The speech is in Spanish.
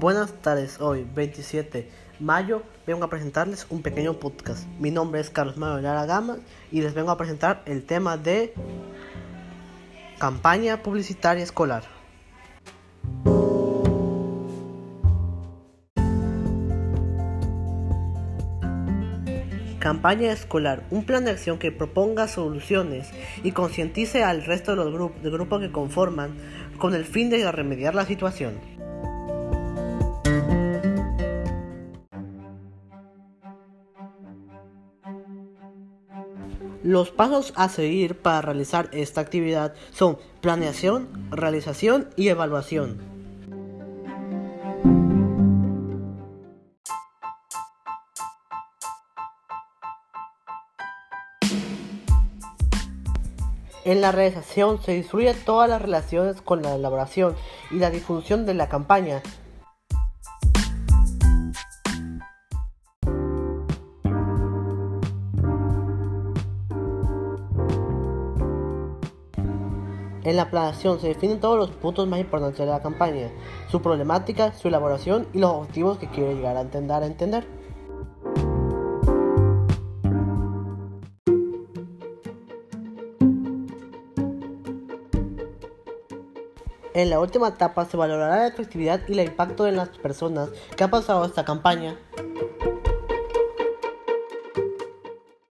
Buenas tardes, hoy 27 de mayo vengo a presentarles un pequeño podcast. Mi nombre es Carlos Manuel Lara Gama y les vengo a presentar el tema de campaña publicitaria escolar. Campaña escolar, un plan de acción que proponga soluciones y concientice al resto de los grupos, grupos que conforman con el fin de remediar la situación. Los pasos a seguir para realizar esta actividad son planeación, realización y evaluación. En la realización se distribuye todas las relaciones con la elaboración y la difusión de la campaña, En la planeación se definen todos los puntos más importantes de la campaña, su problemática, su elaboración y los objetivos que quiere llegar a entender. A entender. En la última etapa se valorará la efectividad y el impacto en las personas que han pasado esta campaña.